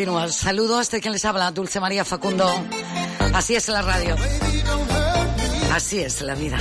Continúa. Saludo a este quien les habla, Dulce María Facundo. Así es la radio. Así es la vida.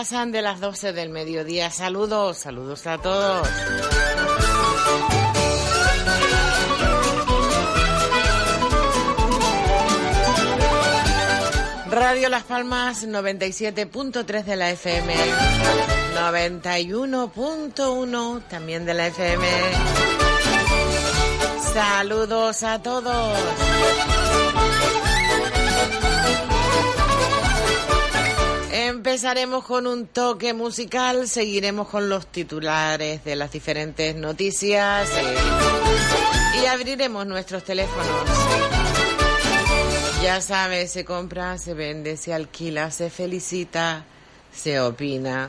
Pasan de las 12 del mediodía. Saludos, saludos a todos. Radio Las Palmas 97.3 de la FM, 91.1 también de la FM. Saludos a todos. Empezaremos con un toque musical, seguiremos con los titulares de las diferentes noticias eh, y abriremos nuestros teléfonos. Ya sabes, se compra, se vende, se alquila, se felicita, se opina.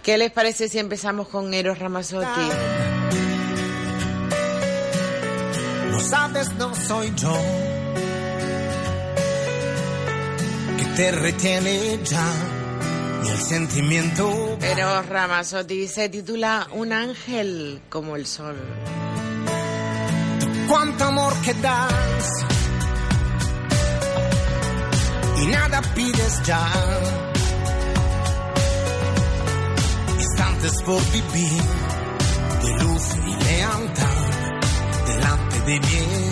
¿Qué les parece si empezamos con Eros Ramazzotti? No sabes, no soy yo que te retiene ya el sentimiento. Pero Ramazotti se titula Un ángel como el sol. Cuánto amor que das y nada pides ya. Instantes por vivir de luz y lealtad delante de mi.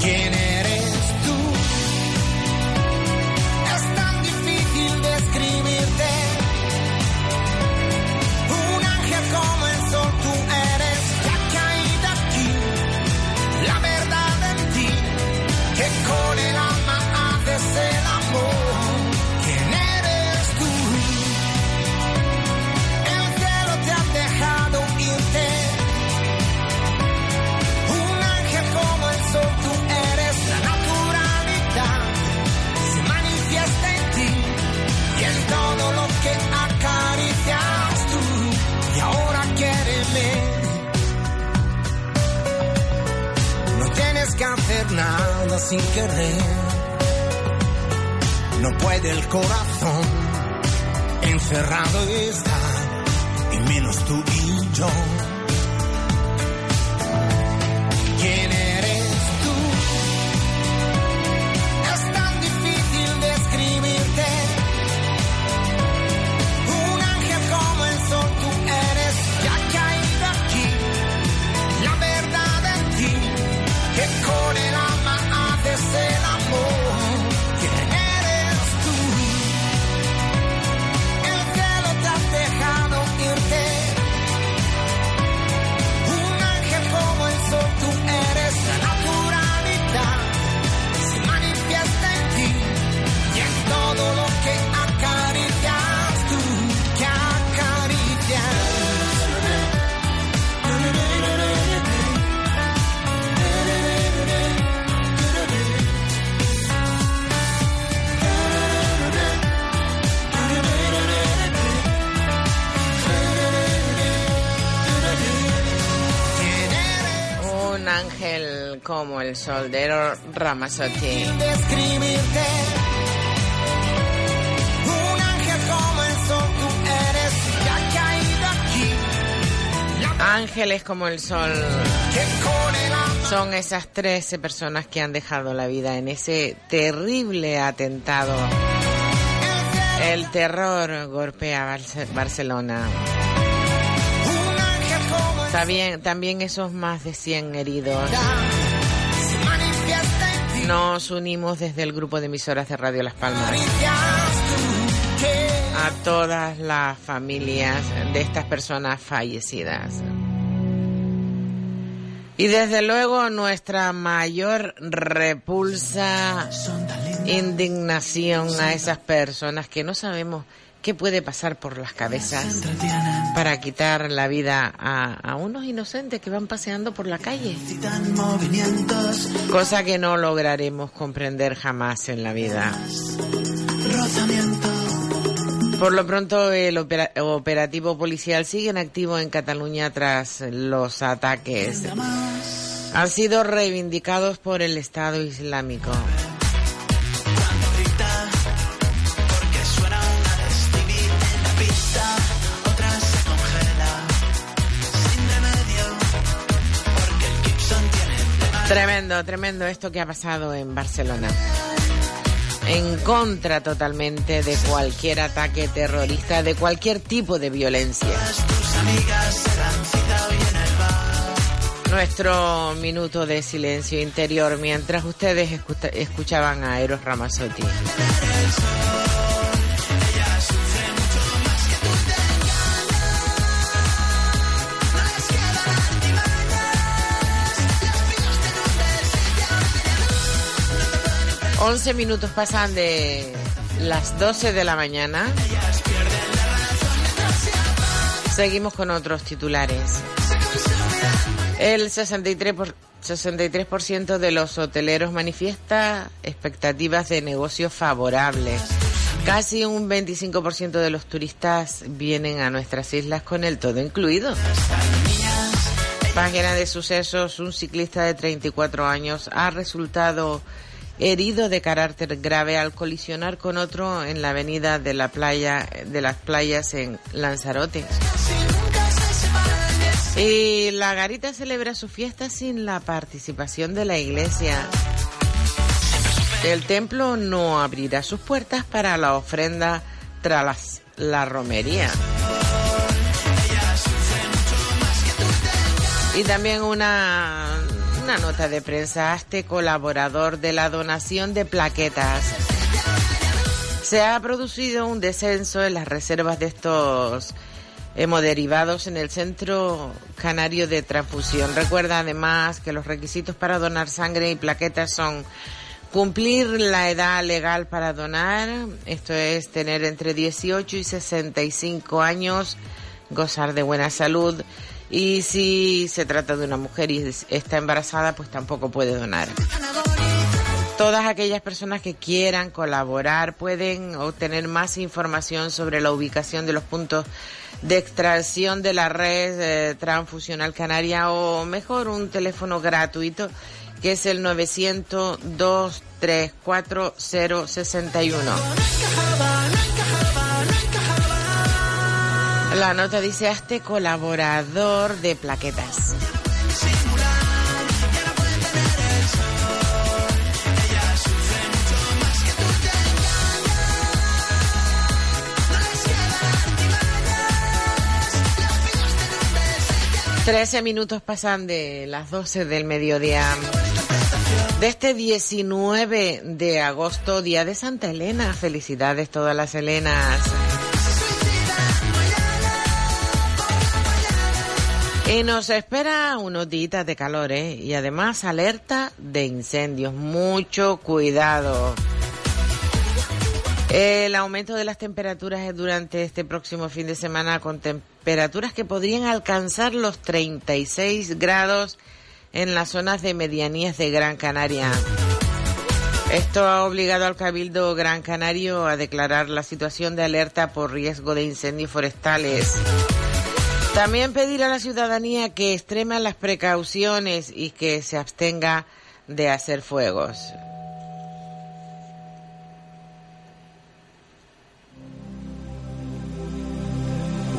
¿Quién nada sin querer. No puede el corazón encerrado estar, y menos tú y yo. Como el soldero Ramazotti. Ángeles como el sol. Son esas 13 personas que han dejado la vida en ese terrible atentado. El terror golpea Barcelona. También, también esos más de 100 heridos. Nos unimos desde el grupo de emisoras de Radio Las Palmas a todas las familias de estas personas fallecidas. Y desde luego nuestra mayor repulsa, indignación a esas personas que no sabemos qué puede pasar por las cabezas para quitar la vida a, unos inocentes que van paseando por la calle. Cosa que no lograremos comprender jamás en la vida. Por lo pronto, el operativo policial sigue en activo en Cataluña tras los ataques. Han sido reivindicados por el Estado Islámico. Tremendo, tremendo esto que ha pasado en Barcelona. en contra totalmente de cualquier ataque terrorista, de cualquier tipo de violencia. Nuestro minuto de silencio interior mientras ustedes escuchaban a Eros Ramazzotti. 11 minutos pasan de las 12 de la mañana. Seguimos con otros titulares. El 63%, por, 63 de los hoteleros manifiesta expectativas de negocios favorables. Casi un 25% de los turistas vienen a nuestras islas con el todo incluido. Página de sucesos, un ciclista de 34 años ha resultado herido de carácter grave al colisionar con otro en la avenida de la playa de las playas en Lanzarote. Y la garita celebra su fiesta sin la participación de la iglesia. El templo no abrirá sus puertas para la ofrenda tras la romería. Y también una una nota de prensa, este colaborador de la donación de plaquetas. Se ha producido un descenso en las reservas de estos hemoderivados en el Centro Canario de Transfusión. Recuerda además que los requisitos para donar sangre y plaquetas son cumplir la edad legal para donar, esto es tener entre 18 y 65 años, gozar de buena salud y si se trata de una mujer y está embarazada, pues tampoco puede donar. Todas aquellas personas que quieran colaborar pueden obtener más información sobre la ubicación de los puntos de extracción de la red eh, transfusional canaria o mejor un teléfono gratuito que es el 900 234 la nota dice a este colaborador de plaquetas. Trece minutos pasan de las doce del mediodía. De este 19 de agosto, día de Santa Elena. Felicidades todas las Helenas. Y nos espera unos días de calor, ¿eh? Y además alerta de incendios. Mucho cuidado. El aumento de las temperaturas durante este próximo fin de semana con temperaturas que podrían alcanzar los 36 grados en las zonas de medianías de Gran Canaria. Esto ha obligado al Cabildo Gran Canario a declarar la situación de alerta por riesgo de incendios forestales. También pedir a la ciudadanía que extrema las precauciones y que se abstenga de hacer fuegos.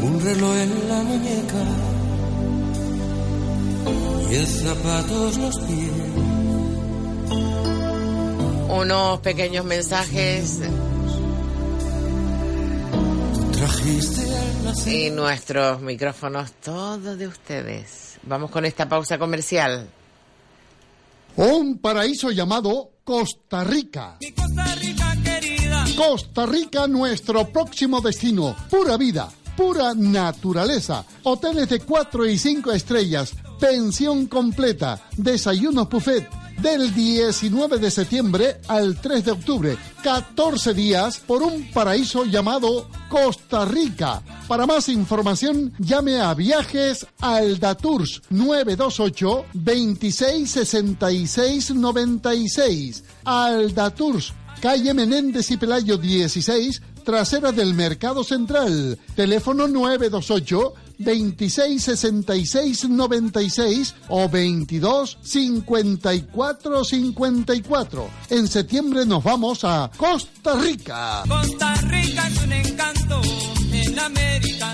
Un reloj en la muñeca y el zapatos los pies. Unos pequeños mensajes y nuestros micrófonos, todos de ustedes. Vamos con esta pausa comercial. Un paraíso llamado Costa Rica. Costa Rica querida. Costa Rica, nuestro próximo destino. Pura vida, pura naturaleza. Hoteles de 4 y 5 estrellas. Pensión completa. Desayunos buffet del 19 de septiembre al 3 de octubre. 14 días por un paraíso llamado Costa Rica. Para más información, llame a Viajes Aldatours 928 2666 96. Aldatours, calle Menéndez y Pelayo 16, trasera del Mercado Central. Teléfono 928 26 66 96 o 22 54 54. En septiembre nos vamos a Costa Rica. Costa Rica es un encanto en América.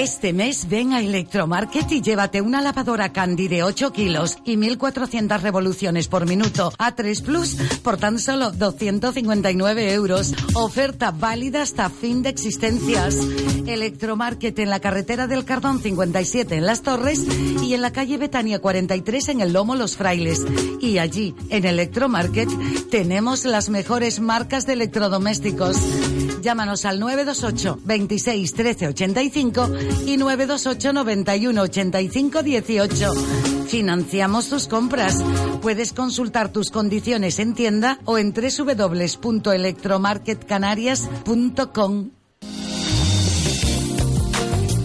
Este mes ven a Electromarket y llévate una lavadora Candy de 8 kilos y 1400 revoluciones por minuto a 3 Plus por tan solo 259 euros. Oferta válida hasta fin de existencias. Electromarket en la carretera del Cardón 57 en Las Torres y en la calle Betania 43 en el Lomo Los Frailes. Y allí, en Electromarket, tenemos las mejores marcas de electrodomésticos. Llámanos al 928 26 13 85 y 928 91 85 18. Financiamos tus compras. Puedes consultar tus condiciones en tienda o en www.electromarketcanarias.com.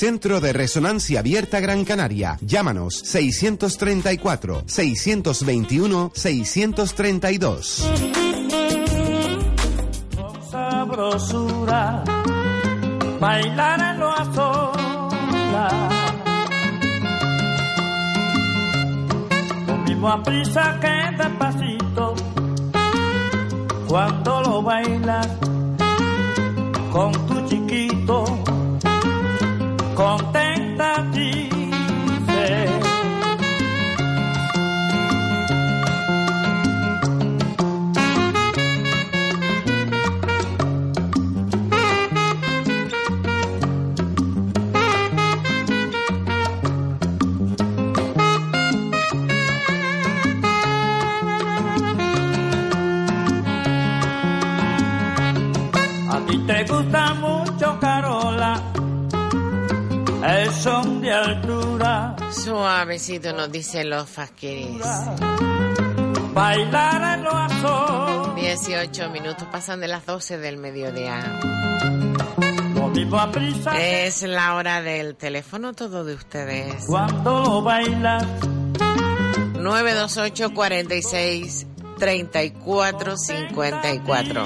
Centro de Resonancia Abierta Gran Canaria. Llámanos 634 621 632. sabrosura, bailar en lo mismo a prisa que despacito, cuando lo bailas con tu chiquito, contenta dice. A ti te gusta son de altura. Suavecito nos dicen los fasquiris. Bailar en lo azul. 18 minutos pasan de las 12 del mediodía. Es la hora del teléfono todo de ustedes. cuando lo bailas. 928 46 34 54.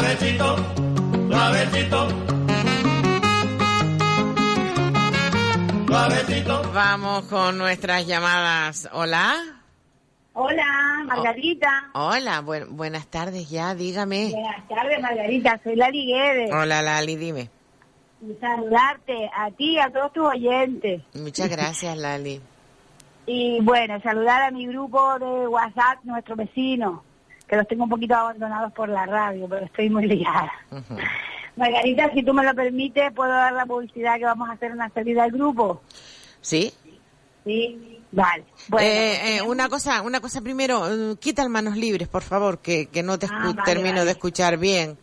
Suavecito, suavecito. Suavecito. Vamos con nuestras llamadas. Hola. Hola, Margarita. Hola, buen- buenas tardes ya, dígame. Buenas tardes, Margarita. Soy Lali Guedes. Hola Lali, dime. Y saludarte a ti y a todos tus oyentes. Muchas gracias Lali. Y bueno, saludar a mi grupo de WhatsApp, nuestros vecinos, que los tengo un poquito abandonados por la radio, pero estoy muy liada. Ujú. Margarita, si tú me lo permites, ¿puedo dar la publicidad que vamos a hacer una salida al grupo? ¿Sí? Sí. Vale. Bueno, Eh, pues eh, una cosa, una cosa primero, eh, quita el manos libres, por favor, que, que no te Ah, vale, termino vale. de escuchar bien.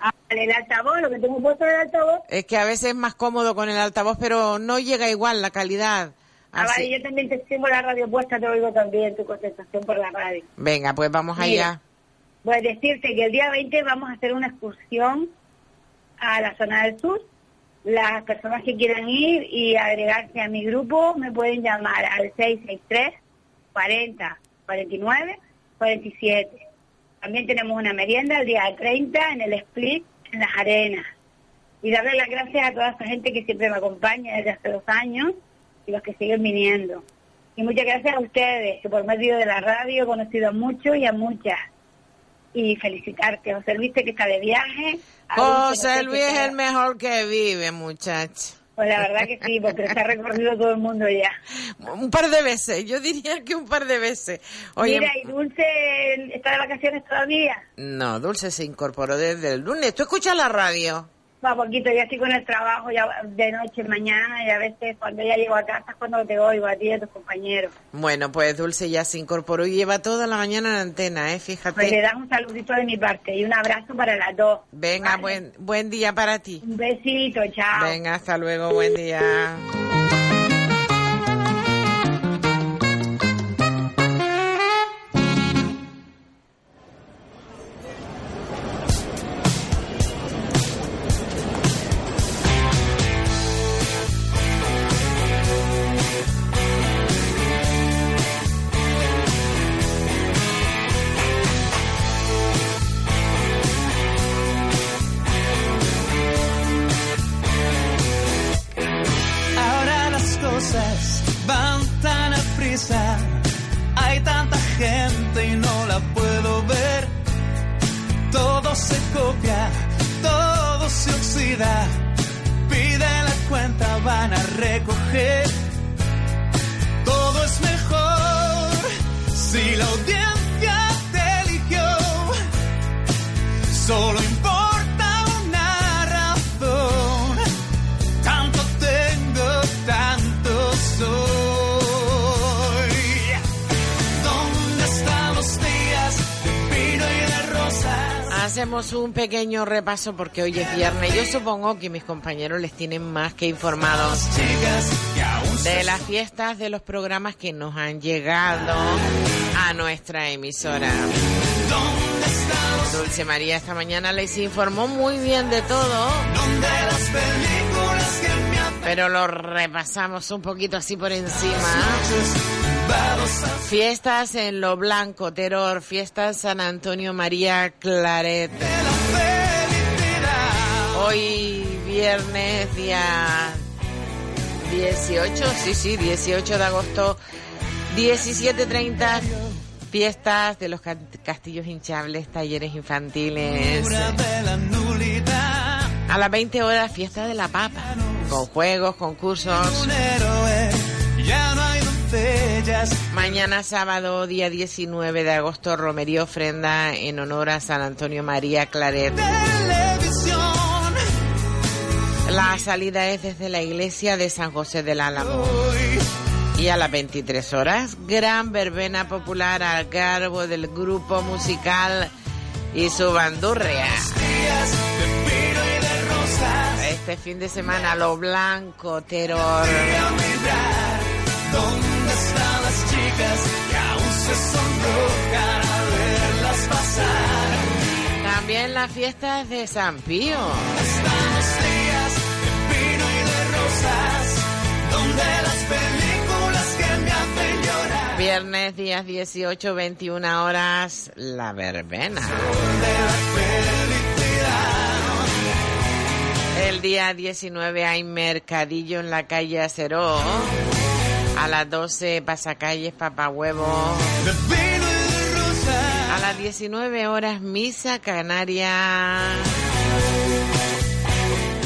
ah, el altavoz, lo que tengo puesto en el altavoz. Es que a veces es más cómodo con el altavoz, pero no llega igual la calidad. Ah, vale, yo también te tengo la radio puesta, te oigo también tu contestación por la radio. Venga, pues vamos Mira. allá. Voy a decirte que el día 20 vamos a hacer una excursión a la zona del sur. Las personas que quieran ir y agregarse a mi grupo me pueden llamar al 663 40 49 47. También tenemos una merienda el día 30 en el Split, en las arenas. Y darle las gracias a toda esa gente que siempre me acompaña desde hace dos años y los que siguen viniendo. Y muchas gracias a ustedes, que por medio de la radio he conocido a muchos y a muchas. Y felicitarte, José Luis, que está de viaje. José Luis es el mejor que vive, muchacho. Pues la verdad que sí, porque se ha recorrido todo el mundo ya. Un par de veces, yo diría que un par de veces. Oye, Mira, ¿y Dulce está de vacaciones todavía? no, Dulce se incorporó desde el lunes. ¿Tú escuchas la radio? Va poquito, ya estoy con el trabajo, ya de noche, mañana, y a veces cuando ya llego a casa es cuando te oigo a ti y a tus compañeros. Bueno, pues Dulce ya se incorporó y lleva toda la mañana en la antena, ¿eh? Pues le Fíjate. das un saludito de mi parte y un abrazo para las dos. Venga, Vale. buen, buen día para ti. Un besito, chao. Venga, hasta luego, buen día. Pequeño repaso porque hoy es viernes. Yo supongo que mis compañeros les tienen más que informados de las fiestas de los programas que nos han llegado a nuestra emisora. ¿Dónde están los Dulce María esta mañana les informó muy bien de todo, ¿Dónde las películas que me hacen pero lo repasamos un poquito así por encima. Fiestas en Lo Blanco, Terror, fiestas San Antonio María Claret. Hoy viernes, día 18, sí, sí, 18 de agosto, 17.30, fiestas de los ca- castillos hinchables, talleres infantiles. A las 20 horas, fiesta de la papa, con juegos, concursos. Mañana sábado, día 19 de agosto, romería ofrenda en honor a San Antonio María Claret. La salida es desde la iglesia de San José del Álamo. Y a las 23 horas, gran verbena popular al cargo del grupo musical y su bandurria. Este fin de semana, lo blanco, terror. a mirar dónde están las chicas que aún se sonrojan al verlas pasar. También las fiestas de San Pío. Y de rosas, donde las películas que me hacen llorar. Viernes, días 18, 21 horas, la verbena. El día 19 hay mercadillo en la calle Aceró. A las 12 pasacalles Papahuevo. A las 19 horas misa canaria.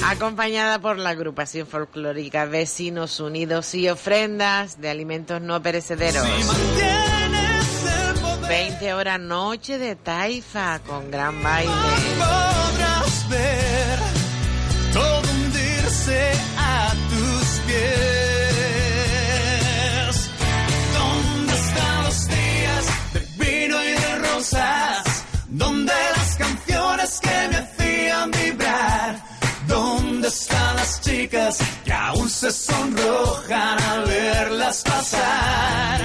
Acompañada por la agrupación folclórica Vecinos Unidos y ofrendas de alimentos no perecederos. Si mantienes el poder, 20 horas noche de taifa con gran baile. podrás ver todo hundirse a tus pies. ¿Dónde están los días de vino y de rosas? ¿Dónde las canciones que me chicas que aún se sonrojan al verlas pasar?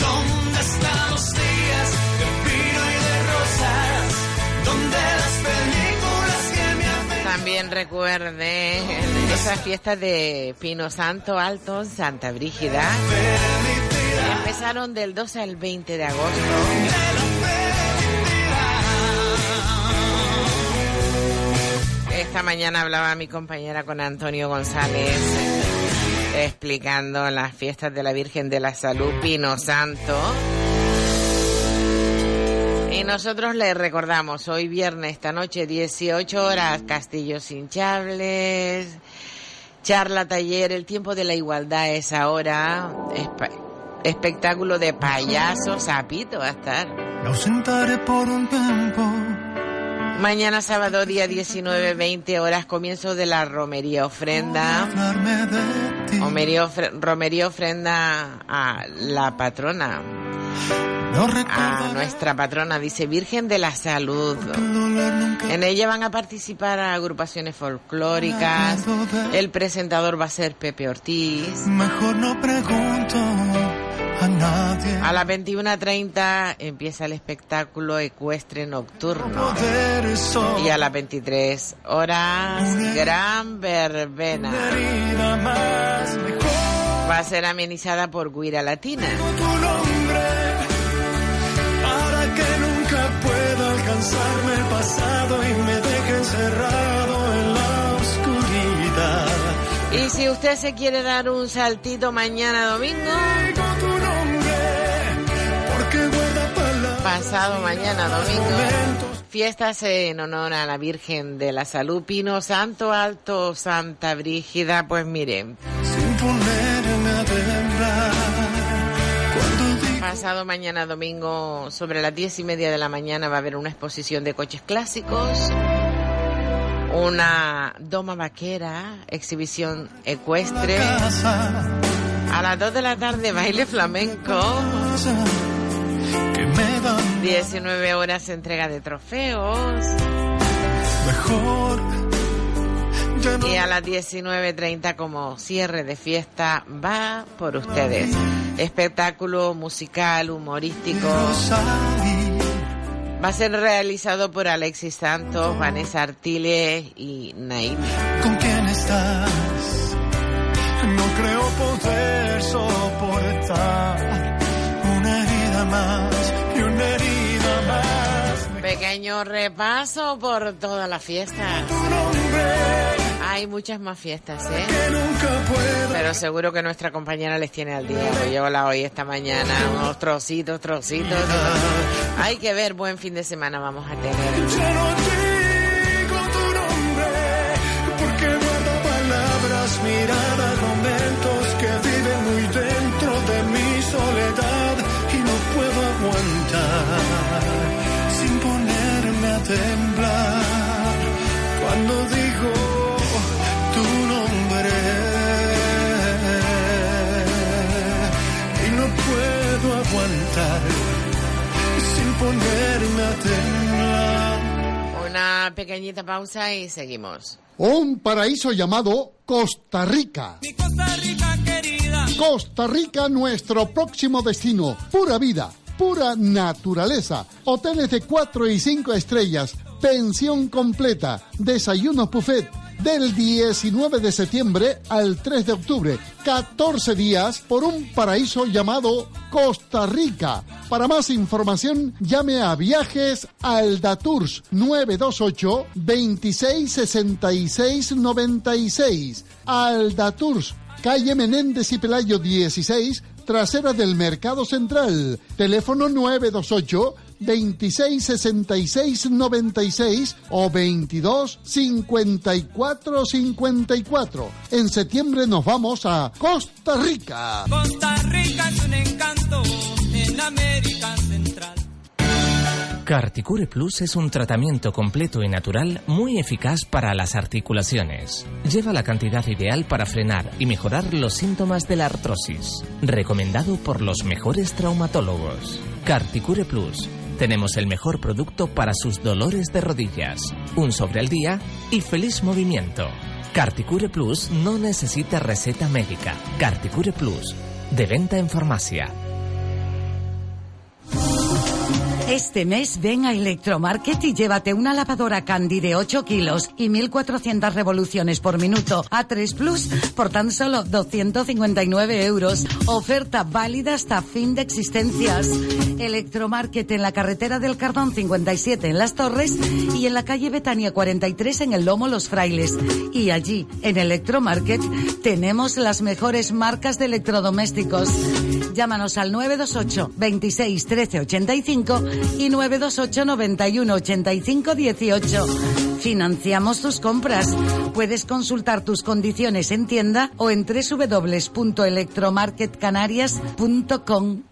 ¿Dónde están los días de pino y de rosas? ¿Dónde las películas que me hacen También recuerde esas fiestas de Pino Santo Alto, Santa Brígida. Empezaron del 12 al 20 de agosto. Esta mañana hablaba mi compañera con Antonio González explicando las fiestas de la Virgen de la Salud Pino Santo. Y nosotros le recordamos, hoy viernes, esta noche, 18 horas, Castillos Hinchables, charla, taller, el tiempo de la igualdad es ahora, espe- espectáculo de payasos, sapito va a estar. Me ausentaré por un tiempo. Mañana sábado, día 19, 20 horas, comienzo de la romería ofrenda. Romería, ofre- romería ofrenda a la patrona, a nuestra patrona, dice Virgen de la Salud. En ella van a participar agrupaciones folclóricas. El presentador va a ser Pepe Ortiz. Mejor no pregunto a nadie. A las 21.30 empieza el espectáculo ecuestre nocturno. Y a las 23 horas, gran verbena. Va a ser amenizada por Guira Latina. Para que nunca pueda alcanzarme el pasado y me Y si usted se quiere dar un saltito mañana domingo, pasado mañana domingo, fiestas en honor a la Virgen de la Salud, Pino Santo Alto, Santa Brígida, pues miren, pasado mañana domingo, sobre las diez y media de la mañana va a haber una exposición de coches clásicos, una doma vaquera, exhibición ecuestre, a las dos de la tarde baile flamenco, que me dan 19 horas entrega de trofeos. Y a las 19.30 como cierre de fiesta va por ustedes. Espectáculo musical, humorístico. Va a ser realizado por Alexis Santos, Vanessa Artiles y Naim. con quién estás. No creo poder soportar una herida más y una herida más. Pequeño repaso por toda la fiesta. Tu nombre Hay muchas más fiestas, ¿eh? Pero seguro que nuestra compañera les tiene al día. Yo la oí esta mañana, unos trocitos, trocitos. Hay que ver, buen fin de semana vamos a tener. Ya no digo tu nombre porque guardo palabras, miradas, momentos que viven muy dentro de mi soledad y no puedo aguantar sin ponerme a temblar cuando digo ponerme a temblar. Una pequeñita pausa y seguimos. Un paraíso llamado Costa Rica. Costa Rica querida. Costa Rica, nuestro próximo destino. Pura vida, pura naturaleza. Hoteles de 4 y 5 estrellas. Pensión completa. Desayunos buffet. Del 19 de septiembre al 3 de octubre. 14 días por un paraíso llamado Costa Rica. Para más información, llame a Viajes Alda Tours 928 26 66 96. Alda Tours calle Menéndez y Pelayo 16, trasera del Mercado Central. Teléfono 928 26 66 96 o 22 54 54. En septiembre nos vamos a Costa Rica. Costa Rica es un encanto en América Central. Carticure Plus es un tratamiento completo y natural muy eficaz para las articulaciones. Lleva la cantidad ideal para frenar y mejorar los síntomas de la artrosis. Recomendado por los mejores traumatólogos. Carticure Plus. Tenemos el mejor producto para sus dolores de rodillas. Un sobre al día y feliz movimiento. Carticure Plus no necesita receta médica. Carticure Plus. De venta en farmacia. Este mes ven a Electromarket y llévate una lavadora Candy de 8 kilos y 1400 revoluciones por minuto a 3 Plus por tan solo 259 euros. Oferta válida hasta fin de existencias. Electromarket en la carretera del Cardón 57 en Las Torres y en la calle Betania 43 en el Lomo Los Frailes. Y allí, en Electromarket, tenemos las mejores marcas de electrodomésticos. Llámanos al 928 26 13 85 y 928 91 85 18. Financiamos tus compras. Puedes consultar tus condiciones en tienda o en www.electromarketcanarias.com.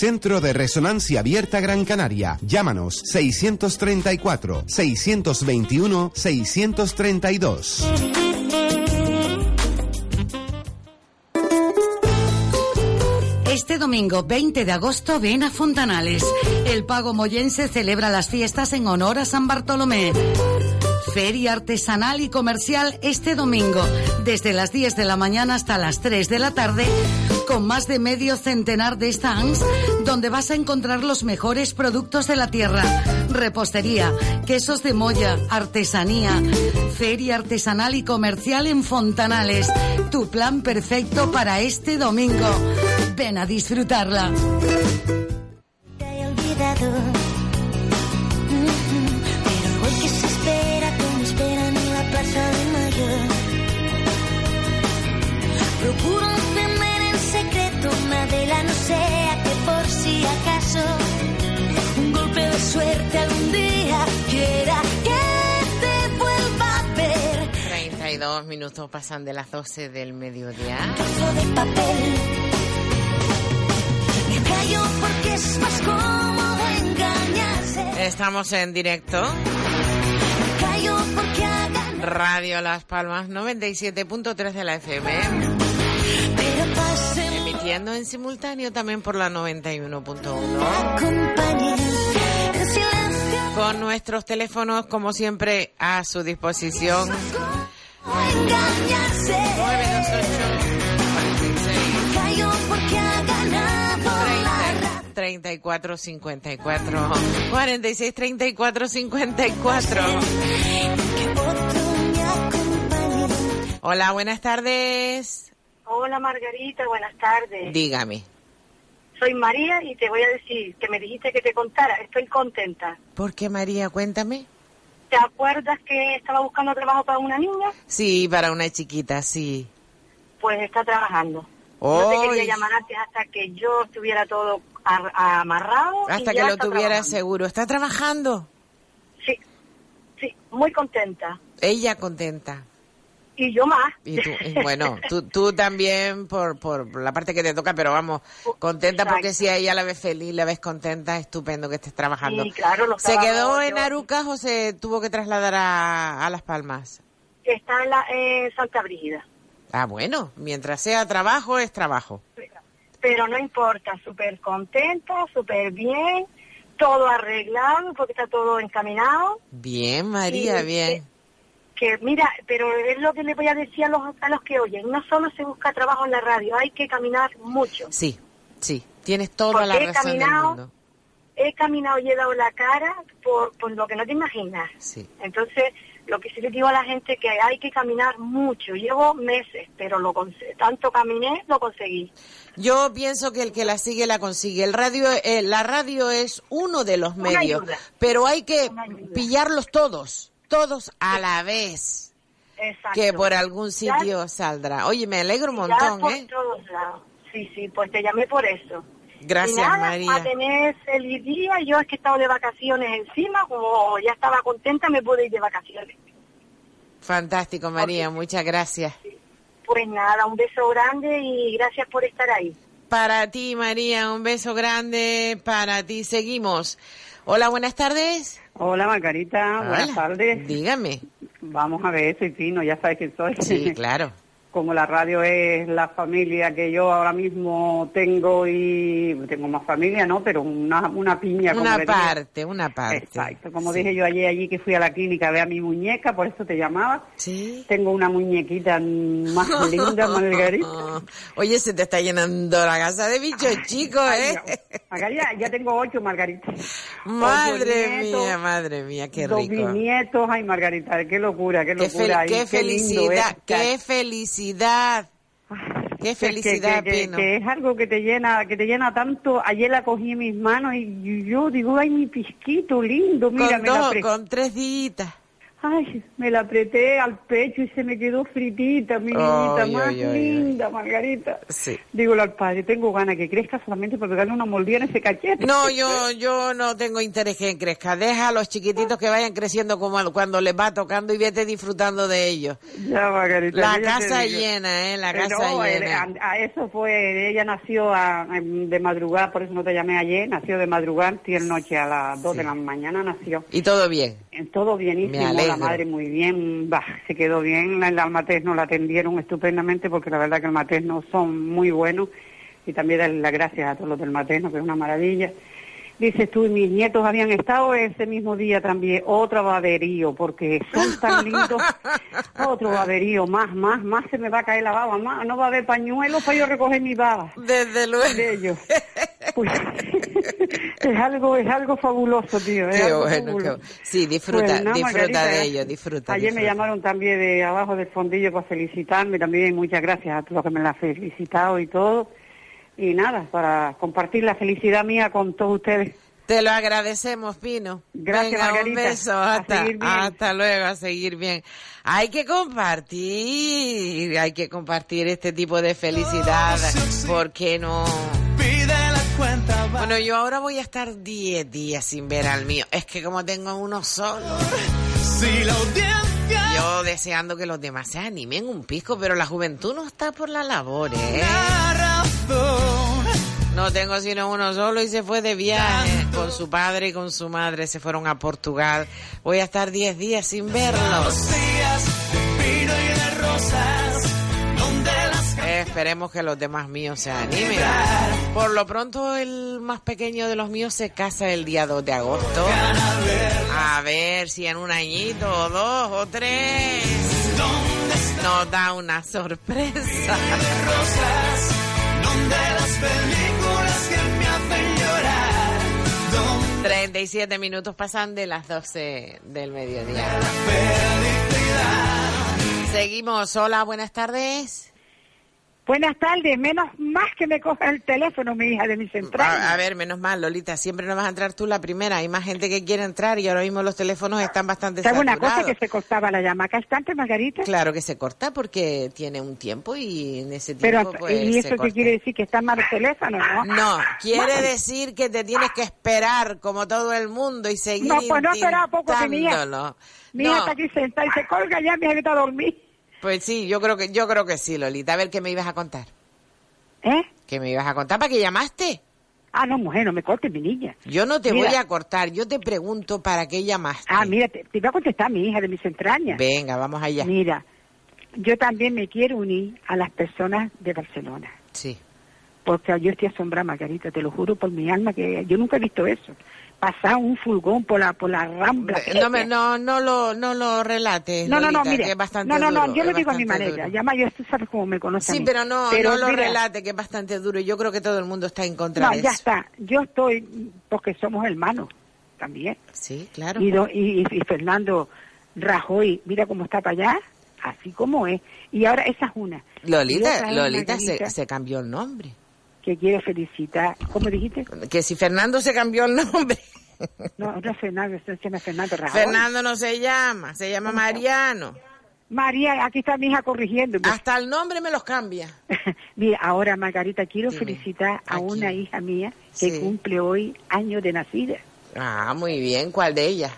Centro de Resonancia Abierta Gran Canaria. Llámanos 634 621 632. Este domingo 20 de agosto ven a Fontanales. El Pago Moyense celebra las fiestas en honor a San Bartolomé. Feria artesanal y comercial este domingo, desde las 10 de la mañana hasta las 3 de la tarde, con más de medio centenar de stands, donde vas a encontrar los mejores productos de la tierra. Repostería, quesos de molla, artesanía, feria artesanal y comercial en Fontanales. Tu plan perfecto para este domingo. Ven a disfrutarla. Procuro tener en secreto una vela, no sea que por si acaso un golpe de suerte algún día quiera que te vuelva a ver. 32 minutos pasan de las 12 del mediodía. trozo de papel. Me callo porque es más cómodo engañarse. Estamos en directo. Me callo porque hagan Radio Las Palmas 97.3 de la FM. En simultáneo también por la 91.1. acompañen en silencio. Con nuestros teléfonos, como siempre, a su disposición. Cómo engañarse. 928 Callo porque ha ganado la ra- 34 54 46 34 54 que otro me acompañe. Hola, buenas tardes. Hola Margarita, buenas tardes. Dígame, Soy María y te voy a decir que me dijiste que te contara. Estoy contenta. ¿por qué María? Cuéntame. ¿Te acuerdas que estaba buscando trabajo para una niña? Sí, para una chiquita, sí. Pues está trabajando. No te quería llamar antes hasta que yo estuviera todo ar- amarrado. y hasta que lo tuviera trabajando. seguro. ¿Está trabajando? Sí, sí, muy contenta. Ella contenta. Y yo más. Y tú, bueno, tú, tú también por, por la parte que te toca, pero vamos, contenta porque si a ella la ves feliz, la ves contenta, estupendo que estés trabajando. Claro, ¿Se quedó en Arucas o se tuvo que trasladar a, a Las Palmas? Está en, la, en Santa Brígida. Ah, bueno, mientras sea trabajo, es trabajo. Pero no importa, súper contenta, súper bien, todo arreglado porque está todo encaminado. Bien, María, Sí, bien. Que mira, pero es lo que le voy a decir a los, a los que oyen, no solo se busca trabajo en la radio, hay que caminar mucho. Sí, sí, tienes toda Porque la he razón del caminado- mundo. He caminado y he dado la cara por, por lo que no te imaginas. Sí. Entonces, lo que sí le digo a la gente es que hay que caminar mucho. Llevo meses, pero lo tanto caminé, lo conseguí. Yo pienso que el que la sigue la consigue. El radio, eh, la radio es uno de los medios, pero hay que pillarlos todos, todos a la vez, Exacto. que por algún Ya- sitio saldrá. Oye, me alegro un ya montón, por ¿eh? todos lados. Sí, sí, pues te llamé por eso. Gracias, y nada, María. A tener feliz día. Yo es que he estado de vacaciones encima, como ya estaba contenta, me pude ir de vacaciones. Fantástico, María, muchas gracias. Pues nada, un beso grande y gracias por estar ahí. Para ti, María, un beso grande para ti. Seguimos. Hola, buenas tardes. Hola Margarita, buenas Hola. tardes. Dígame. Vamos a ver, soy Pino, ya sabes quién soy. Sí, claro. Como la radio es la familia que yo ahora mismo tengo y tengo más familia, ¿no? Pero una, una piña. como Una dije. parte, una parte. Exacto, como Sí. dije yo ayer allí que fui a la clínica a ver a mi muñeca, por eso te llamaba. Sí. Tengo una muñequita más linda, Margarita. Oye, se te está llenando la casa de bichos chicos, Ay, ¿eh? Margarita, ya tengo ocho, Margarita. Madre Ocho nietos, mía, madre mía, qué dos rico. bisnietos, ay Margarita, qué locura, qué Qué, fel- locura. y qué qué lindo felicidad, es, qué felicidad. Qué que- felicidad, que, que- Pino. que es algo que te llena, que te llena tanto. Ayer la cogí en mis manos y yo digo, ay, mi pisquito lindo, mira, con la con tres días. Ay, me la apreté al pecho y se me quedó fritita, mi niñita más linda, Margarita. Sí. Dígole al padre, tengo ganas que crezca solamente para pegarle una mordida en ese cachete. No, yo, yo no tengo interés que crezca. Deja a los chiquititos que vayan creciendo como cuando les va tocando y vete disfrutando de ellos. Ya, Margarita. La casa llena, ¿eh? La Eh, casa no, llena. eh, A, a eso fue, ella nació a- de madrugada, por eso no te llamé ayer, nació de madrugada, tiene noche a las 2 de la mañana nació. Y todo bien. Eh, Todo bienísimo, Me. La madre muy bien, bah, se quedó bien, el al materno la atendieron estupendamente porque la verdad que el materno son muy buenos y también darle las gracias a todos los del materno, que es una maravilla. Dices tú, y mis nietos habían estado ese mismo día también, otro baberío, porque son tan lindos, otro baberío, más, más, más se me va a caer la baba, más, no va a haber pañuelos para yo recoger mi baba. Desde luego. De ellos. Pues, es algo, es algo fabuloso, tío. es Qué bueno, qué- sí, disfruta, Pues disfruta Margarita, de eh, ello, disfruta. Ayer me disfruta. llamaron también de abajo del fondillo para felicitarme también. Muchas gracias a todos los que me la han felicitado y todo. Y nada, para compartir la felicidad mía con todos ustedes. Te lo agradecemos, Pino. Gracias, Venga, un beso. Hasta, hasta luego, a seguir bien. Hay que compartir, hay que compartir este tipo de felicidad. ¿Por qué no? Bueno, yo ahora voy a estar 10 días sin ver al mío. Es que como tengo uno solo. Si la audiencia Yo deseando que los demás se animen un pisco, pero la juventud no está por la labor, ¿eh? razón. No tengo sino uno solo y se fue de viaje con su padre y con su madre. Se fueron a Portugal. Voy a estar 10 días sin verlos. días de pino y de rosas, donde las Eh, esperemos que los demás míos se animen. Por lo pronto, el más pequeño de los míos se casa el día 2 de agosto. A ver si en un añito, o dos, o tres, nos da una sorpresa. las películas que me hacen llorar, donde 37 minutos pasan de las 12 del mediodía. Seguimos. Hola, buenas tardes. Buenas tardes, menos más que me coja el teléfono, mi hija de mi central. A, a ver, menos mal, Lolita, siempre no vas a entrar tú la primera. Hay más gente que quiere entrar y ahora mismo los teléfonos están bastante ¿Sabe una saturados. cosa que se cortaba la llamada instante, Margarita? Claro que se corta porque tiene un tiempo y en ese Pero, tiempo pues ¿y eso qué quiere decir? ¿Que está mal el teléfono, no? No, quiere decir que te tienes que esperar como todo el mundo y seguir No, pues no esperaba poco que mi hija-. Mi hija No, está aquí sentada y se colga ya, mi hija que está a dormir. Pues sí, yo creo que yo creo que sí, Lolita. A ver qué me ibas a contar. ¿Eh? ¿Qué me ibas a contar? ¿Para qué llamaste? Ah, no, mujer, no me cortes, mi niña. Yo no te Mira. voy a cortar, yo te pregunto para qué llamaste. Ah, mira, te, te iba a contestar mi hija de mis entrañas. Venga, vamos allá. Mira, yo también me quiero unir a las personas de Barcelona. Sí. Porque yo estoy asombrada, Margarita, te lo juro por mi alma, que yo nunca he visto eso. Pasar un furgón por la, por la rambla. No, me, no, no lo, no lo relates, No, no, no, mire. que es bastante No, no, no, duro, yo lo digo a mi manera. Ya Mayo, tú sabes cómo me conoces. a Sí, mí. pero no, no lo mira, relate, que es bastante duro. Yo creo que todo el mundo está en contra No, de ya eso. está. Yo estoy, porque somos hermanos también. Sí, claro. Y, do- y, y Fernando Rajoy, mira cómo está para allá, así como es. Y ahora esa es una. Lolita, Lolita se, se cambió el nombre. Que quiere felicitar. ¿Cómo dijiste? Que si Fernando se cambió el nombre. No, no es Fernando, se llama Fernando Rajoy. Fernando no se llama, se llama Mariano. María, aquí está mi hija corrigiendo. Hasta el nombre me los cambia. Mira, ahora Margarita, quiero Dime, felicitar a ¿a una hija mía que Sí. cumple hoy años de nacida. Ah, muy bien. ¿Cuál de ellas?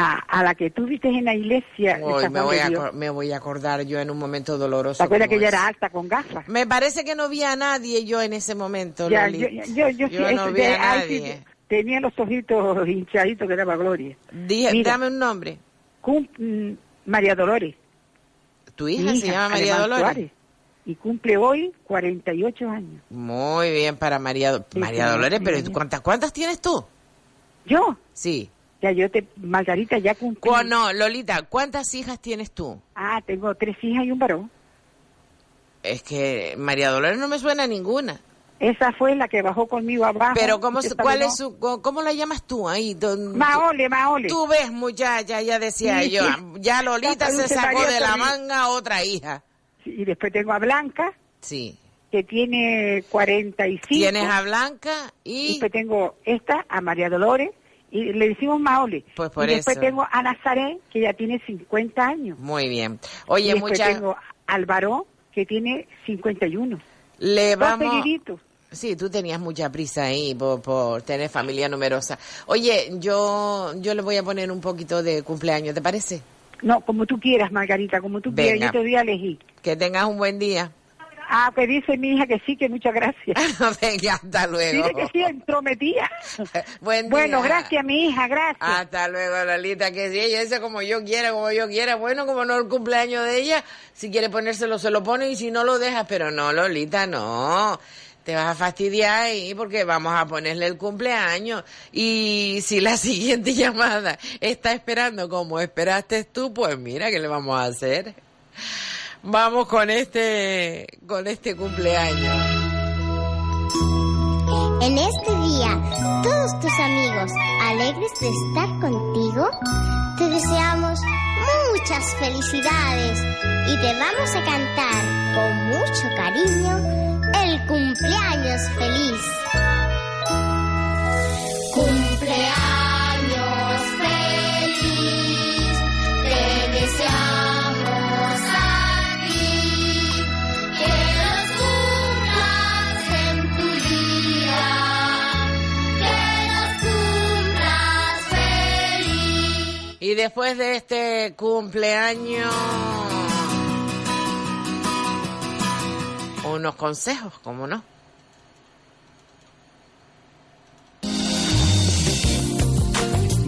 A, a la que tú viste en la iglesia. Hoy me voy, a, me voy a acordar yo en un momento doloroso. ¿Te acuerdas que ella era alta con gafas? Me parece que no vi a nadie yo en ese momento, Ya, Loli. yo, yo, yo, sí, no vi de- a ay, sí, nadie. tenía los ojitos hinchaditos que daba gloria. Dije, Mira. dame un nombre. Cum- mm, María Dolores. ¿Tu hija Mi se llama María Alemán Dolores? Suárez. y cumple hoy 48 años. Muy bien para María, Do- María sí, Dolores, sí, pero ¿y sí. tú cuántas, cuántas tienes tú? ¿Yo? Sí. Ya yo te, Margarita, ya cumplí. Cu- no, Lolita, ¿cuántas hijas tienes tú? Ah, tengo tres hijas y un varón. Es que María Dolores no me suena a ninguna. Esa fue la que bajó conmigo abajo. Pero ¿cómo, cuál es su, cómo la llamas tú ahí? Don- Maole, Maole. Tú ves, muchacha, ya decía Sí, yo, sí. ya Lolita se sacó de la manga otra hija. Sí, Y después tengo a Blanca, Sí. que tiene 45. Tienes a Blanca y... Después tengo esta, a María Dolores, y le decimos Maole. Pues por y después eso. tengo a Nazaret, que ya tiene 50 años. Muy bien. y Oye, después mucha... tengo a Álvaro, que tiene 51. Le Dos vamos... seguiditos. Sí, tú tenías mucha prisa ahí por, por tener familia numerosa. Oye, yo, yo le voy a poner un poquito de cumpleaños, ¿te parece? No, como tú quieras, Margarita, como tú Venga. quieras, yo te voy a elegir. Que tengas un buen día. Ah, que dice mi hija que sí, que muchas gracias. Venga, hasta luego. Dice que sí, entrometida. Buen Bueno, día. gracias, mi hija, gracias. Hasta luego, Lolita, que si ella dice como yo quiera, como yo quiera, bueno, como no es el cumpleaños de ella, si quiere ponérselo, se lo pone y si no lo deja, pero no, Lolita, no. Te vas a fastidiar ahí porque vamos a ponerle el cumpleaños. Y si la siguiente llamada está esperando como esperaste tú, pues mira, ¿qué le vamos a hacer? Vamos con este, con este cumpleaños. En este día, todos tus amigos, alegres de estar contigo, te deseamos muchas felicidades y te vamos a cantar con mucho cariño el cumpleaños feliz. Y después de este cumpleaños, unos consejos, ¿cómo no?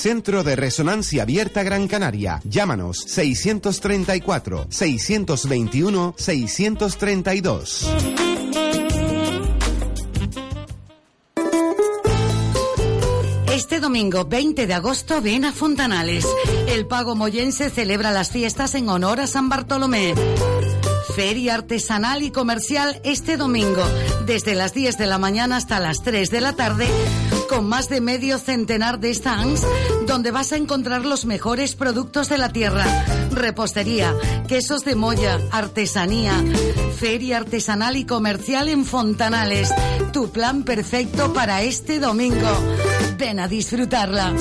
Centro de Resonancia Abierta Gran Canaria. Llámanos 634 621 632. Este domingo 20 de agosto ven a Fontanales. El Pago Moyense celebra las fiestas en honor a San Bartolomé. Feria artesanal y comercial este domingo, desde las 10 de la mañana hasta las 3 de la tarde, con más de medio centenar de stands, donde vas a encontrar los mejores productos de la tierra. Repostería, quesos de molla, artesanía, feria artesanal y comercial en Fontanales. Tu plan perfecto para este domingo. Ven a disfrutarla.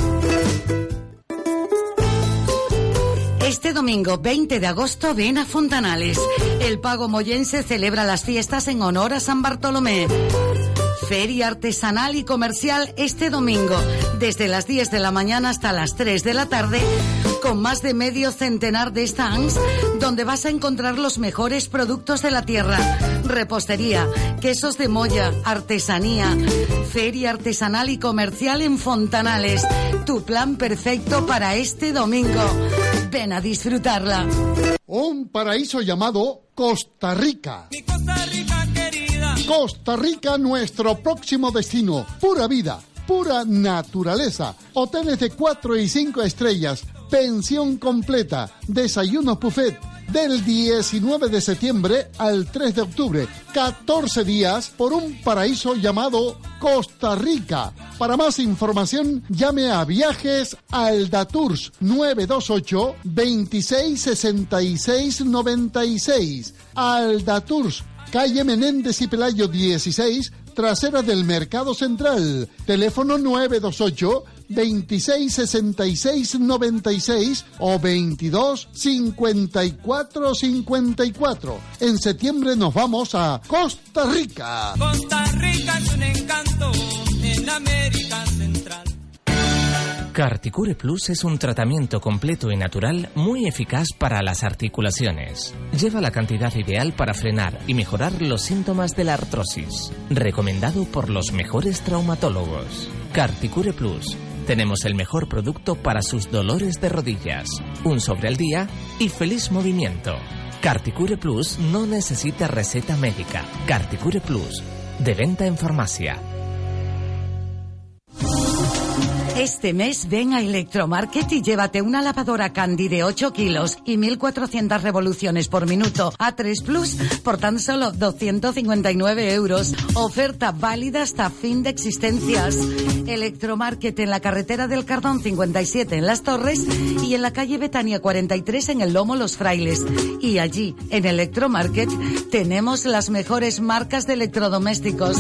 Este domingo 20 de agosto ven a Fontanales. El Pago Moyense celebra las fiestas en honor a San Bartolomé. Feria artesanal y comercial este domingo, desde las 10 de la mañana hasta las 3 de la tarde, con más de medio centenar de stands, donde vas a encontrar los mejores productos de la tierra. Repostería, quesos de molla, artesanía, feria artesanal y comercial en Fontanales. Tu plan perfecto para este domingo. Ven a disfrutarla. Un paraíso llamado Costa Rica. Costa Rica, nuestro próximo destino. Pura vida, pura naturaleza. Hoteles de 4 y 5 estrellas. Pensión completa. Desayunos buffet. Del 19 de septiembre al 3 de octubre. 14 días por un paraíso llamado Costa Rica. Para más información, llame a Viajes Aldatours 928 2666 96. Aldatours, calle Menéndez y Pelayo 16, trasera del Mercado Central. Teléfono 928 26 66 96 o 22 54 54. En septiembre nos vamos a Costa Rica. Costa Rica es un encanto en América Central. Carticure Plus es un tratamiento completo y natural muy eficaz para las articulaciones. Lleva la cantidad ideal para frenar y mejorar los síntomas de la artrosis. Recomendado por los mejores traumatólogos. Carticure Plus. Tenemos el mejor producto para sus dolores de rodillas. Un sobre al día y feliz movimiento. Carticure Plus no necesita receta médica. Carticure Plus. De venta en farmacia. Este mes ven a Electromarket y llévate una lavadora Candy de 8 kilos y 1400 revoluciones por minuto a 3 Plus por tan solo 259 euros. Oferta válida hasta fin de existencias. Electromarket en la carretera del Cardón 57 en Las Torres y en la calle Betania 43 en el Lomo Los Frailes. Y allí, en Electromarket, tenemos las mejores marcas de electrodomésticos.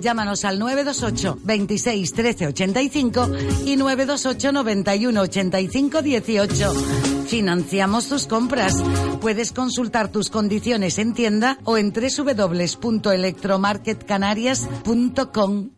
Llámanos al 928 26 13 85 y 928 91 85 18. Financiamos tus compras. Puedes consultar tus condiciones en tienda o en www.electromarketcanarias.com.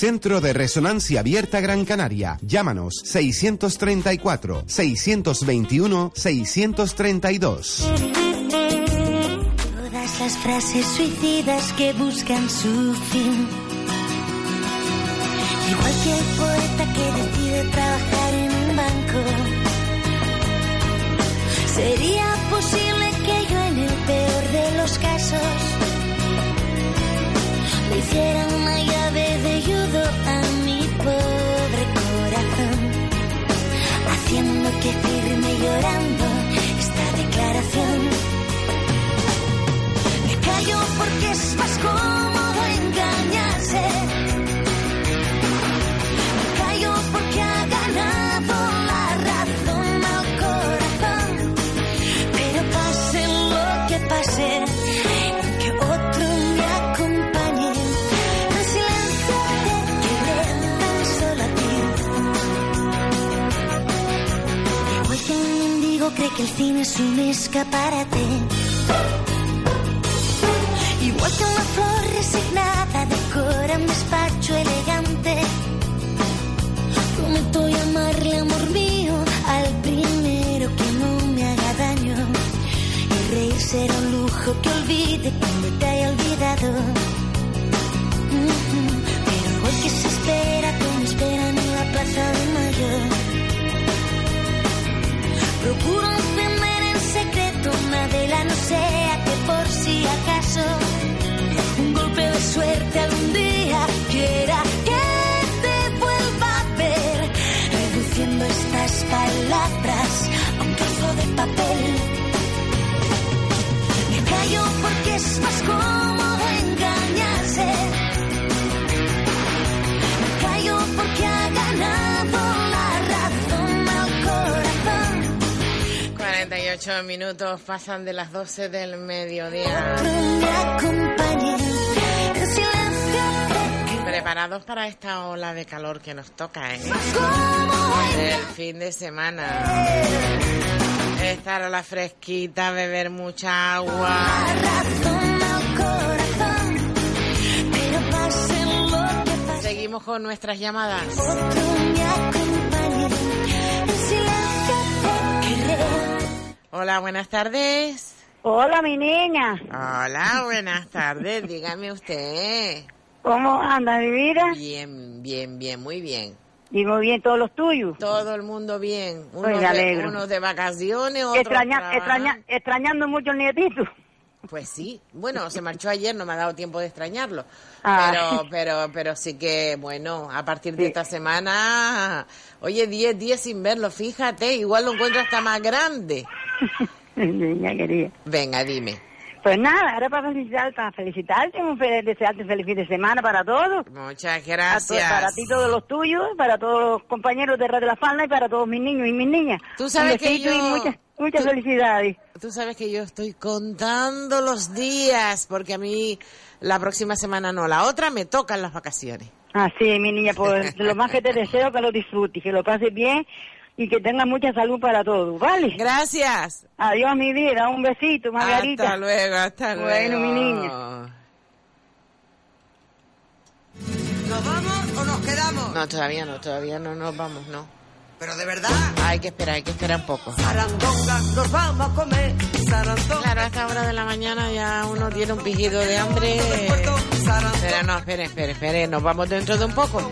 Centro de Resonancia Abierta Gran Canaria. Llámanos 634 621 632. Todas las frases suicidas que buscan su fin. Igual que el poeta que decide trabajar en un banco. Sería posible que yo en el peor de los casos le hiciera el cine es un escaparate. Igual que una flor resignada decora un despacho elegante. Prometo llamarle amor mío al primero que no me haga daño. Y reír será un lujo que olvide cuando te haya olvidado. Más cómodo engañarse. Me callo porque ha ganado la razón al corazón. 48 minutos pasan de las 12 del mediodía. Preparados para esta ola de calor que nos toca, ¿eh? El fin de semana. Estar a la fresquita, beber mucha agua. Con nuestras llamadas. Hola, buenas tardes. Hola, mi niña. Hola, buenas tardes. Dígame usted. ¿Cómo anda mi vida? Bien, bien, bien, muy bien. Y muy bien todos los tuyos. Todo el mundo bien. Pues Unos, me de, unos de vacaciones, otros extraña, extrañando mucho el nietito. Pues sí. Bueno, se marchó ayer, no me ha dado tiempo de extrañarlo. Ah. Pero, pero, pero sí que, bueno, a partir de esta semana, oye, 10 días sin verlo, fíjate, igual lo encuentro hasta más grande. Querida. Venga, dime. Pues nada, era para felicitar, para felicitarte, un fe- desearte feliz fin de semana para todos. Muchas to- gracias. Para ti todos los tuyos, para todos los compañeros de Radio La Falda y para todos mis niños y mis niñas. Tú sabes Un que yo- y muchas, muchas felicidades. Tú sabes que yo estoy contando los días, porque a mí la próxima semana no, la otra me tocan las vacaciones. Así, mi niña, pues lo más que te deseo que lo disfrutes, que lo pases bien y que tengas mucha salud para todos, ¿vale? Gracias. Adiós, mi vida, un besito, Margarita. Hasta luego, hasta luego. Bueno, mi niña. ¿Nos vamos o nos quedamos? No, todavía no, todavía no nos vamos, no. Pero de verdad. Hay que esperar, hay que esperar un poco. Sarandonga, nos vamos a comer. Sarandonga. Claro, a esta hora de la mañana ya uno tiene un pijido de hambre. Pero no, espere, espere, espere, nos vamos dentro de un poco.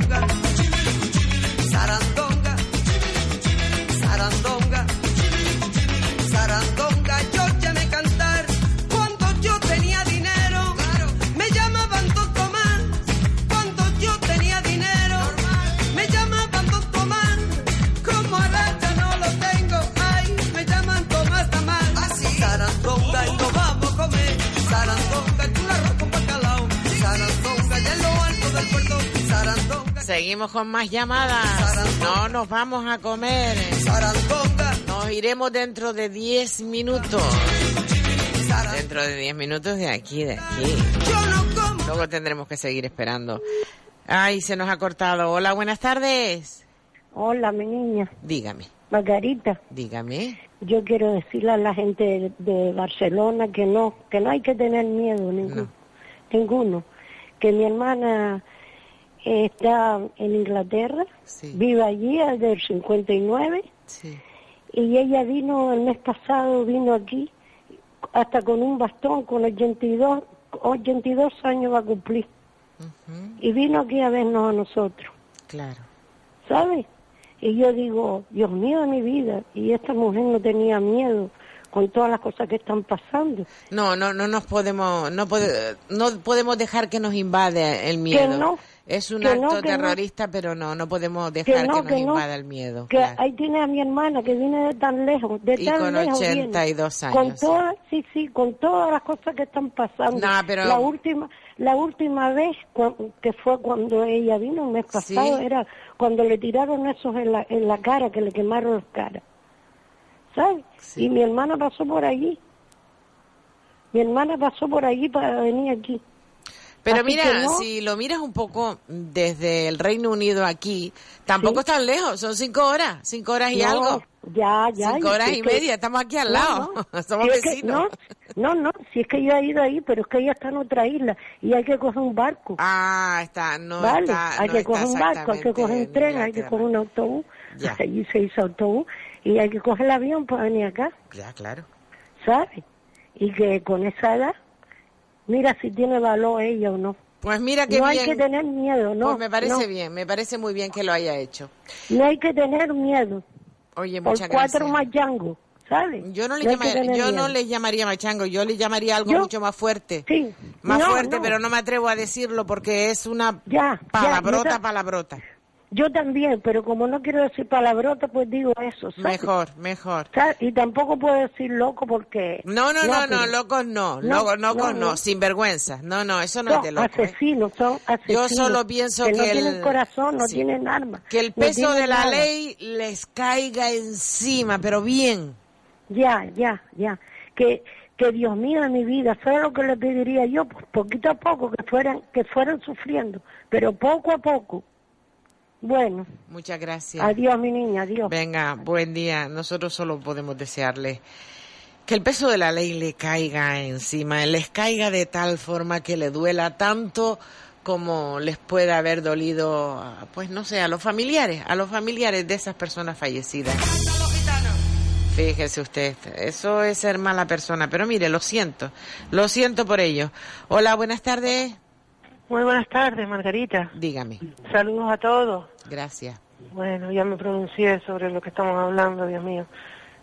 Seguimos con más llamadas. No nos vamos a comer. Nos iremos dentro de 10 minutos. Dentro de 10 minutos de aquí, de aquí. Luego tendremos que seguir esperando. Ay, se nos ha cortado. Hola, buenas tardes. Hola, mi niña. Dígame, Margarita, dígame. yo quiero decirle a la gente de, de Barcelona que no, que no hay que tener miedo ninguno, ninguno. Que mi hermana está en Inglaterra, vive allí desde el 59 y ella vino el mes pasado, vino aquí hasta con un bastón, con 82, 82 años va a cumplir. Y vino aquí a vernos a nosotros. Claro. ¿sabes? Y yo digo, Dios mío de mi vida, y esta mujer no tenía miedo con todas las cosas que están pasando. No, no, no nos podemos, no, pode- no podemos dejar que nos invade el miedo. no, es un que acto no, que no. terrorista, pero no, no podemos dejar que, no, nos que invada el miedo. Que claro. ahí tiene a mi hermana que viene de tan lejos, de Y tan con lejos. viene. 82 Con años, todas, sí, sí, con todas las cosas que están pasando. Pero- La última, la última vez que fue cuando ella vino el mes pasado Sí. era cuando le tiraron esos en la, en la cara, que le quemaron las caras. ¿Sabes? Y mi hermana pasó por allí. Mi hermana pasó por allí para venir aquí. Pero Así mira, no. si lo miras un poco desde el Reino Unido aquí, tampoco es tan lejos, son cinco horas, cinco horas y No, algo. Ya, ya. Cinco horas y que- media, estamos aquí al lado, no. somos Si es que- vecinos. no, no, no, si es que yo he ido ahí, pero es que ella está en otra isla y hay que coger un barco. Ah, está, no vale, está, hay que coger un barco, hay que coger un tren, en hay que coger un autobús. Ya. Allí se hizo autobús y hay que coger el avión para venir acá, Ya, claro. ¿sabes? Y que con esa edad, mira si tiene valor ella o no. Pues mira qué no bien. hay que tener miedo, no. pues me parece no. bien, me parece muy bien que lo haya hecho. No hay que tener miedo. Oye, Por muchas cuatro gracias. mayangos, ¿sabes? Yo no le, hay que llama- tener yo no le llamaría machango, yo le llamaría algo Yo- mucho más fuerte. Sí. Más No, fuerte, pero no me atrevo a decirlo porque es una Ya, palabrota, palabrota. Yo también, pero como no quiero decir palabrota, pues digo eso, ¿sabes? Mejor, mejor. ¿Sabes? Y tampoco puedo decir loco porque... No, no, no, no, locos no, No, locos no, no, no, no. sinvergüenza. No, no, eso no es son de loco. ¿eh? asesinos, son asesinos. solo pienso que no que el- tienen corazón, no sí. tienen armas. Que el no peso de la nada. ley les caiga encima, pero bien. Ya, ya, ya. Que, que Dios mío de mi vida, ¿sabes lo que le pediría yo? Pues poquito a poco, que fueran, que fueran sufriendo, pero poco a poco. Bueno, Muchas gracias. adiós mi niña, adiós. Venga, buen día. Nosotros solo podemos desearle que el peso de la ley le caiga encima, les caiga de tal forma que le duela tanto como les puede haber dolido, pues no sé, a los familiares, a los familiares de esas personas fallecidas. Fíjese usted, eso es ser mala persona, pero mire, lo siento, lo siento por ello. Hola, buenas tardes. Muy buenas tardes, Margarita. Dígame. Saludos a todos. Gracias. Bueno, ya me pronuncié sobre lo que estamos hablando, Dios mío.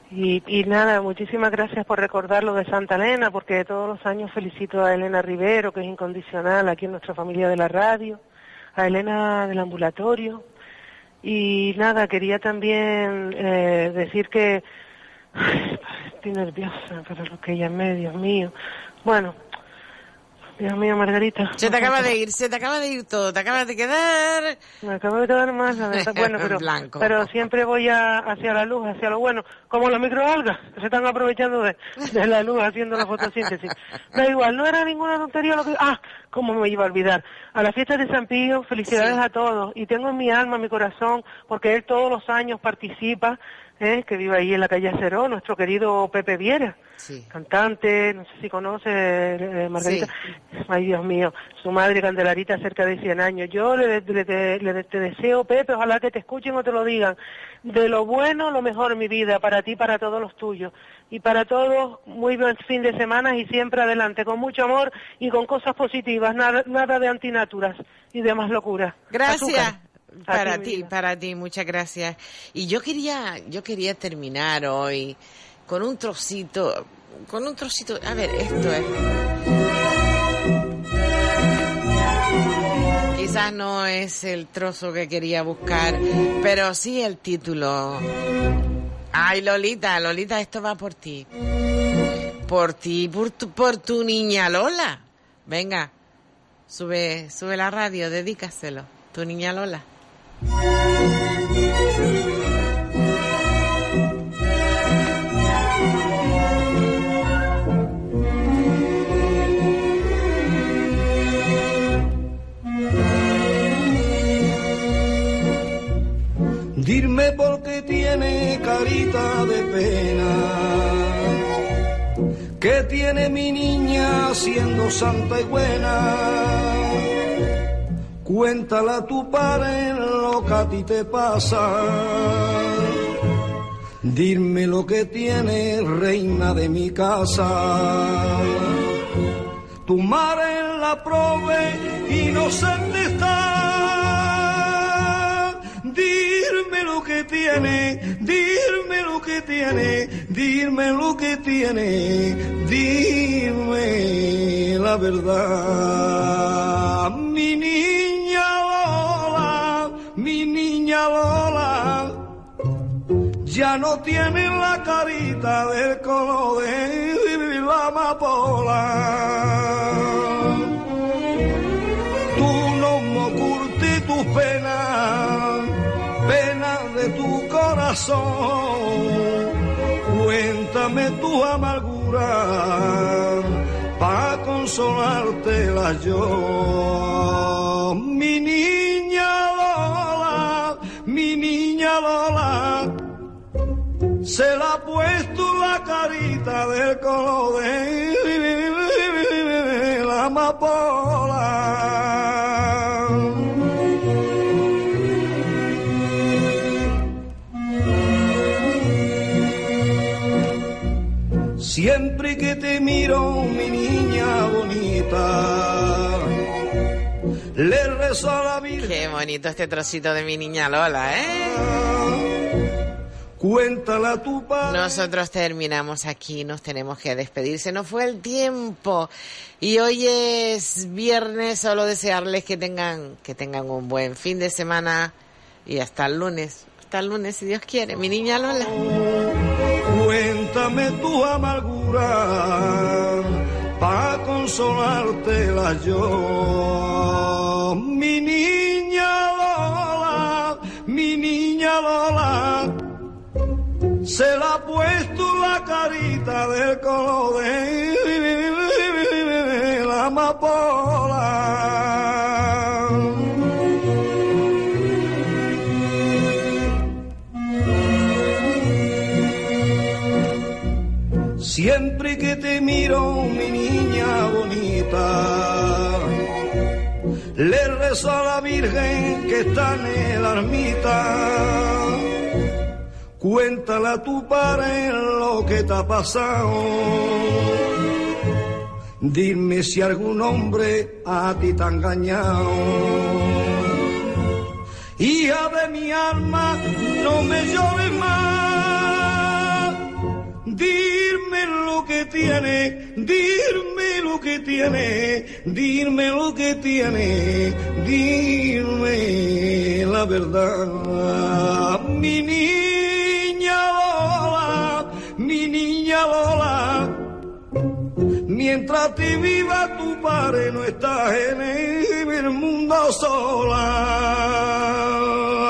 Y, y nada, muchísimas gracias por recordar lo de Santa Elena, porque todos los años felicito a Elena Rivero, que es incondicional aquí en nuestra familia de la radio, a Elena del ambulatorio. Y nada, quería también eh, decir que ay, estoy nerviosa para lo que ella me, Dios mío. Bueno, Dios mío, Margarita. Se te acaba de ir, se te acaba de ir todo, te acabas de quedar... Me acabo de quedar más. Bueno, pero, Blanco. pero siempre voy a- hacia la luz, hacia lo bueno, como las microalgas, que se están aprovechando de, de la luz haciendo la fotosíntesis. Da igual, no era ninguna tontería lo que... Ah, cómo me iba a olvidar. A la fiesta de San Pío, felicidades a todos. Y tengo en mi alma, mi corazón, porque él todos los años participa, ¿eh? que vive ahí en la calle Ceró, nuestro querido Pepe Viera. Cantante, no sé si conoce, eh, Margarita. Ay, Dios mío, su madre Candelarita, cerca de 100 años. Yo le, le- le- le- te deseo, Pepe, ojalá que te escuchen o te lo digan. De lo bueno, lo mejor en mi vida, para ti, para todos los tuyos. Y para todos, muy buen fin de semana y siempre adelante, con mucho amor y con cosas positivas, nada, nada de antinaturas y demás locuras. Gracias. Azúcar. Para ti, para ti, muchas gracias. Y yo quería, yo quería terminar hoy con un trocito, con un trocito, a ver, esto es. Quizás no es el trozo que quería buscar, pero sí el título. Ay, Lolita, Lolita, esto va por ti. Por ti, por tu, por tu niña Lola. Venga, sube, sube la radio, dedícaselo. Tu niña Lola. Dime por qué tiene carita de pena. ¿Qué tiene mi niña siendo santa y buena? Cuéntala a tu padre lo que a ti te pasa. Dime lo que tiene reina de mi casa. Tu madre la prove inocente está. Dime lo que tiene, dime lo que tiene, dime lo que tiene, dime la verdad. Mi Lola, ya no tiene la carita del color de la amapola. Tú no me ocultes tus penas, penas de tu corazón. Cuéntame tu amargura para consolártela yo. Mi niña se la ha puesto la carita del color de la amapola. Siempre que te miro, mi niña bonita, le rezo a la Virgen. Qué bonito este trocito de mi niña Lola, ¿eh? Cuéntala tu padre. Nosotros terminamos aquí, nos tenemos que despedir. Se nos fue el tiempo. Y hoy es viernes, solo desearles que tengan, que tengan un buen fin de semana y hasta el lunes. Hasta el lunes, si Dios quiere. Mi niña Lola. Cuéntame tu amargura para consolártela yo. Mi niña Lola, mi niña Lola, se la ha puesto la carita del color de la amapola. Le rezo a la Virgen que está en la ermita. Cuéntale a tu padre lo que te ha pasado. Dime si algún hombre a ti te ha engañado. Hija de mi alma, no me llores más. Dime lo que tiene, dime lo que tiene, dime lo que tiene, dime la verdad. Mi niña Lola, mi niña Lola, mientras te viva tu padre no estás en el mundo sola.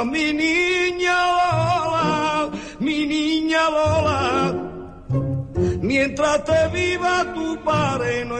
Mi niña Lola, mi niña Lola, mientras te viva tu padre no